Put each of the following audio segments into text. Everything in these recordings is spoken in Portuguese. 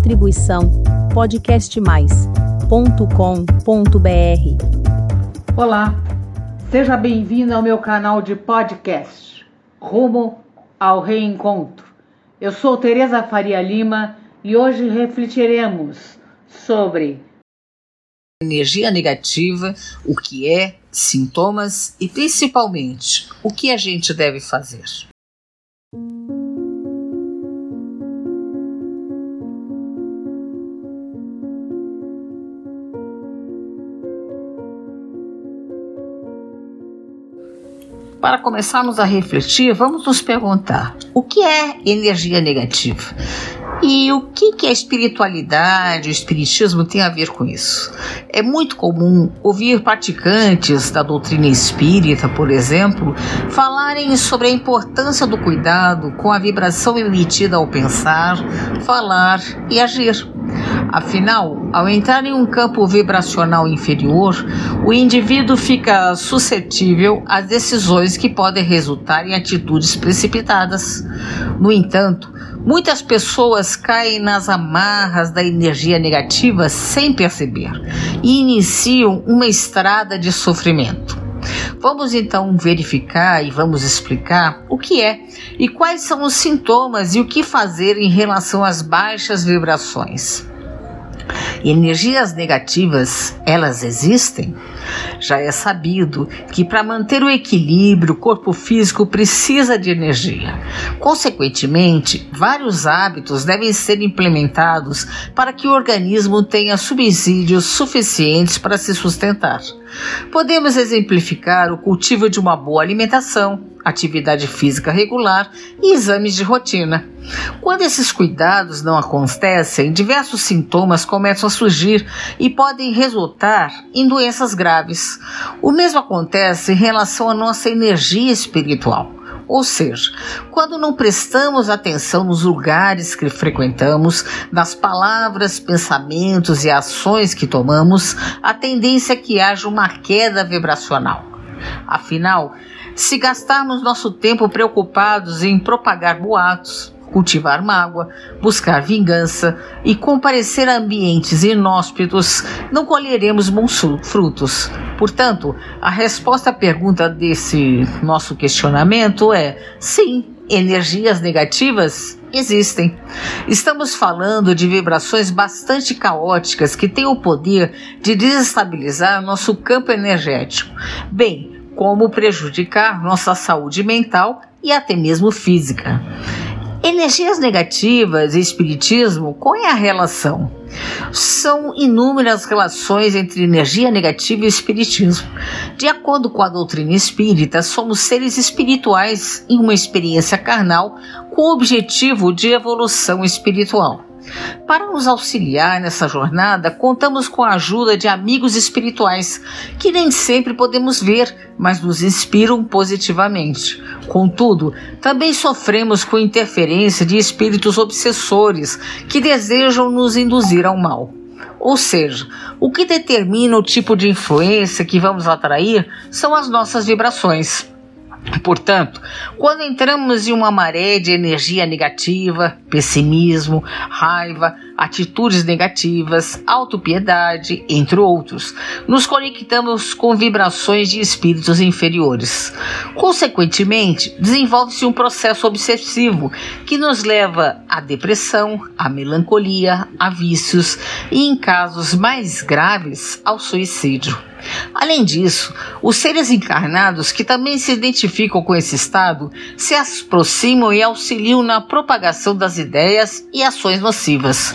Distribuição podcastmais.com.br. Olá, seja bem-vindo ao meu canal de podcast Rumo ao Reencontro. Eu sou Tereza Faria Lima e hoje refletiremos sobre energia negativa, o que é, sintomas e principalmente o que a gente deve fazer. Para começarmos a refletir, vamos nos perguntar: o que é energia negativa? E o que, que a espiritualidade, o espiritismo tem a ver com isso? É muito comum ouvir praticantes da doutrina espírita, por exemplo, falarem sobre a importância do cuidado com a vibração emitida ao pensar, falar e agir. Afinal, ao entrar em um campo vibracional inferior, o indivíduo fica suscetível às decisões que podem resultar em atitudes precipitadas. No entanto, muitas pessoas caem nas amarras da energia negativa sem perceber e iniciam uma estrada de sofrimento. Vamos então verificar e vamos explicar o que é e quais são os sintomas e o que fazer em relação às baixas vibrações. Energias negativas, elas existem? Já é sabido que para manter o equilíbrio, o corpo físico precisa de energia. Consequentemente, vários hábitos devem ser implementados para que o organismo tenha subsídios suficientes para se sustentar. Podemos exemplificar o cultivo de uma boa alimentação, atividade física regular e exames de rotina. Quando esses cuidados não acontecem, diversos sintomas começam a surgir e podem resultar em doenças graves. O mesmo acontece em relação à nossa energia espiritual. Ou seja, quando não prestamos atenção nos lugares que frequentamos, nas palavras, pensamentos e ações que tomamos, a tendência é que haja uma queda vibracional. Afinal, se gastarmos nosso tempo preocupados em propagar boatos, cultivar mágoa, buscar vingança e comparecer a ambientes inóspitos, não colheremos bons frutos. Portanto, a resposta à pergunta desse nosso questionamento é: sim, energias negativas existem. Estamos falando de vibrações bastante caóticas que têm o poder de desestabilizar nosso campo energético, bem como prejudicar nossa saúde mental e até mesmo física. Energias negativas e espiritismo, qual é a relação? São inúmeras relações entre energia negativa e espiritismo. De acordo com a doutrina espírita, somos seres espirituais em uma experiência carnal com o objetivo de evolução espiritual. Para nos auxiliar nessa jornada, contamos com a ajuda de amigos espirituais que nem sempre podemos ver, mas nos inspiram positivamente. Contudo, também sofremos com interferência de espíritos obsessores que desejam nos induzir ao mal. Ou seja, o que determina o tipo de influência que vamos atrair são as nossas vibrações. Portanto, quando entramos em uma maré de energia negativa, pessimismo, raiva, atitudes negativas, autopiedade, entre outros, nos conectamos com vibrações de espíritos inferiores. Consequentemente, desenvolve-se um processo obsessivo que nos leva à depressão, à melancolia, a vícios e, em casos mais graves, ao suicídio. Além disso, os seres encarnados que também se identificam com esse estado se aproximam e auxiliam na propagação das ideias e ações nocivas.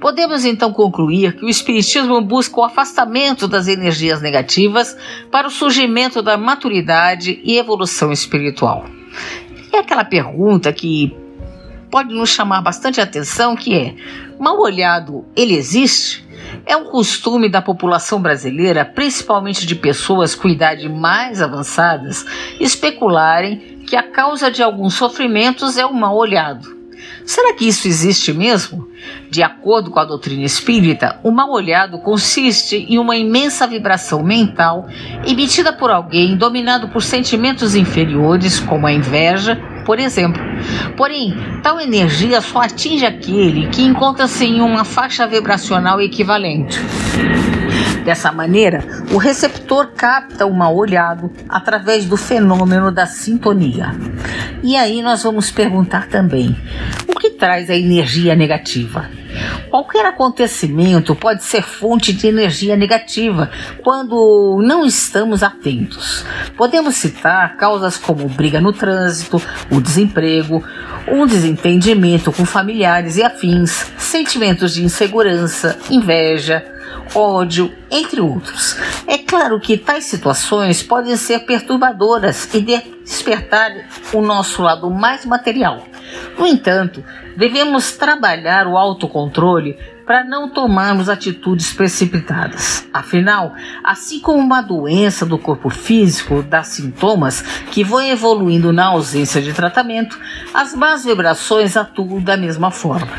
Podemos então concluir que o Espiritismo busca o afastamento das energias negativas para o surgimento da maturidade e evolução espiritual. É aquela pergunta que pode nos chamar bastante atenção que é: mal olhado, ele existe? É um costume da população brasileira, principalmente de pessoas com idade mais avançadas, especularem que a causa de alguns sofrimentos é o mal olhado. Será que isso existe mesmo? De acordo com a doutrina espírita, o mal olhado consiste em uma imensa vibração mental emitida por alguém dominado por sentimentos inferiores, como a inveja, por exemplo. Porém, tal energia só atinge aquele que encontra-se em uma faixa vibracional equivalente. Dessa maneira, o receptor capta o mal olhado através do fenômeno da sintonia. E aí nós vamos perguntar também: o que traz a energia negativa? Qualquer acontecimento pode ser fonte de energia negativa quando não estamos atentos. Podemos citar causas como briga no trânsito, o desemprego, um desentendimento com familiares e afins, sentimentos de insegurança, inveja, ódio, entre outros. É claro que tais situações podem ser perturbadoras e despertar o nosso lado mais material. No entanto, devemos trabalhar o autocontrole para não tomarmos atitudes precipitadas. Afinal, assim como uma doença do corpo físico dá sintomas que vão evoluindo na ausência de tratamento, as más vibrações atuam da mesma forma.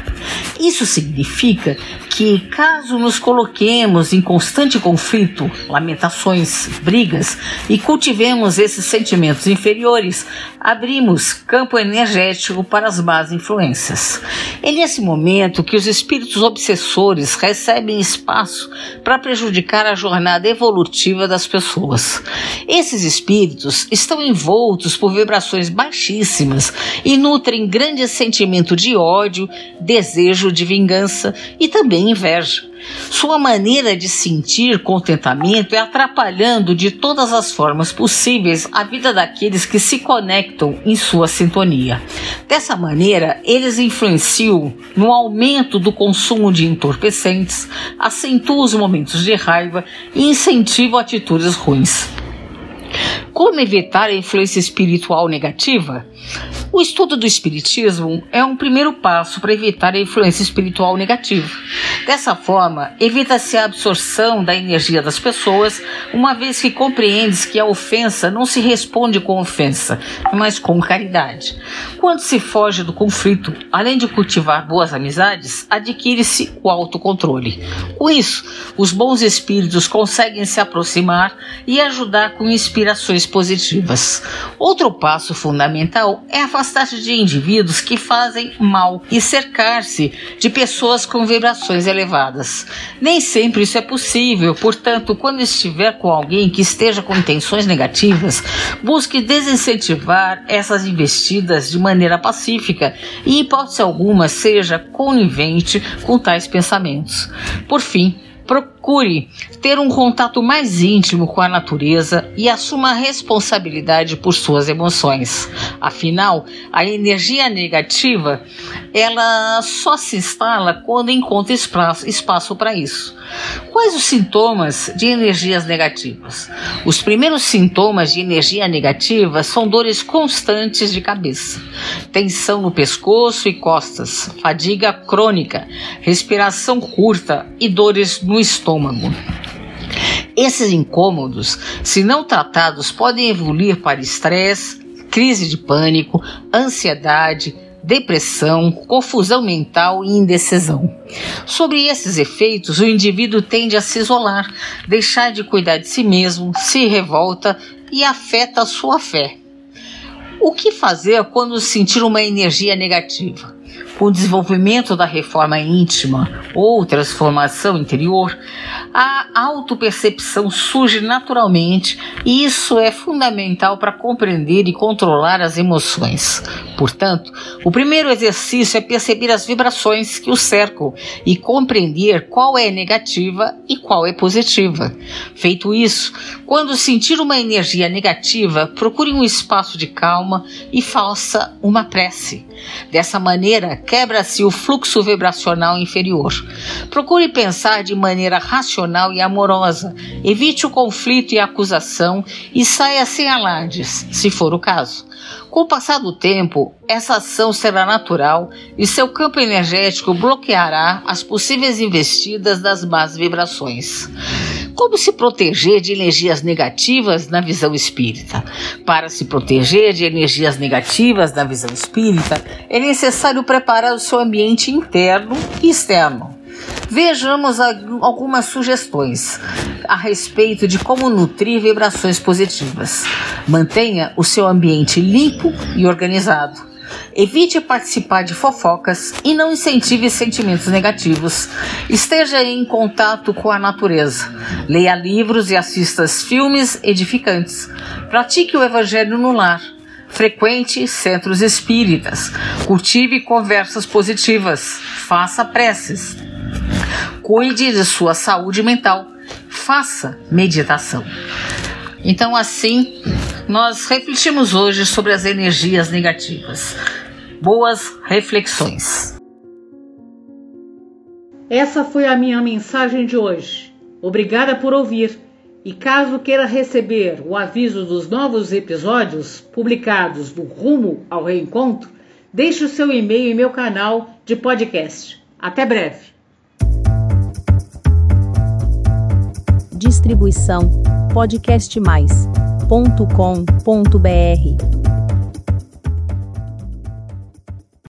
Isso significa que, caso nos coloquemos em constante conflito, lamentações, brigas e cultivemos esses sentimentos inferiores, abrimos campo energético para as más influências. É nesse momento que os espíritos obsessores recebem espaço para prejudicar a jornada evolutiva das pessoas. Esses espíritos estão envoltos por vibrações baixíssimas e nutrem grande sentimento de ódio, desejo de vingança e também inveja. Sua maneira de sentir contentamento é atrapalhando de todas as formas possíveis a vida daqueles que se conectam em sua sintonia. Dessa maneira, eles influenciam no aumento do consumo de entorpecentes, acentuam os momentos de raiva e incentivam atitudes ruins. Como evitar a influência espiritual negativa? O estudo do Espiritismo é um primeiro passo para evitar a influência espiritual negativa. Dessa forma, evita-se a absorção da energia das pessoas, uma vez que compreendes que a ofensa não se responde com ofensa, mas com caridade. Quando se foge do conflito, além de cultivar boas amizades, adquire-se o autocontrole. Com isso, os bons espíritos conseguem se aproximar e ajudar com inspirações positivas. Outro passo fundamental é a afastar-se de indivíduos que fazem mal e cercar-se de pessoas com vibrações elevadas. Nem sempre isso é possível, portanto, quando estiver com alguém que esteja com intenções negativas, busque desincentivar essas investidas de maneira pacífica e, em hipótese alguma, seja conivente com tais pensamentos. Por fim, Procure ter um contato mais íntimo com a natureza e assuma a responsabilidade por suas emoções. Afinal, a energia negativa, ela só se instala quando encontra espaço para isso. Quais os sintomas de energias negativas? Os primeiros sintomas de energia negativa são dores constantes de cabeça, tensão no pescoço e costas, fadiga crônica, respiração curta e dores no estômago. Esses incômodos, se não tratados, podem evoluir para estresse, crise de pânico, ansiedade, depressão, confusão mental e indecisão. Sobre esses efeitos, o indivíduo tende a se isolar, deixar de cuidar de si mesmo, se revolta e afeta a sua fé. O que fazer quando sentir uma energia negativa? O desenvolvimento da reforma íntima ou transformação interior, a autopercepção surge naturalmente e isso é fundamental para compreender e controlar as emoções. Portanto, o primeiro exercício é perceber as vibrações que o cercam e compreender qual é negativa e qual é positiva. Feito isso, quando sentir uma energia negativa, procure um espaço de calma e faça uma prece. Dessa maneira, quebra-se o fluxo vibracional inferior. Procure pensar de maneira racional e amorosa. Evite o conflito e a acusação e saia sem alardes, se for o caso. Com o passar do tempo, essa ação será natural e seu campo energético bloqueará as possíveis investidas das más vibrações. Como se proteger de energias negativas na visão espírita? Para se proteger de energias negativas na visão espírita, é necessário preparar o seu ambiente interno e externo. Vejamos algumas sugestões a respeito de como nutrir vibrações positivas. Mantenha o seu ambiente limpo e organizado. Evite participar de fofocas e não incentive sentimentos negativos. Esteja em contato com a natureza. Leia livros e assista filmes edificantes. Pratique o evangelho no lar. Frequente centros espíritas. Cultive conversas positivas. Faça preces. Cuide de sua saúde mental. Faça meditação. Então, assim, nós refletimos hoje sobre as energias negativas. Boas reflexões. Essa foi a minha mensagem de hoje. Obrigada por ouvir. E caso queira receber o aviso dos novos episódios publicados do Rumo ao Reencontro, deixe o seu e-mail em meu canal de podcast. Até breve. Distribuição podcastmais.com.br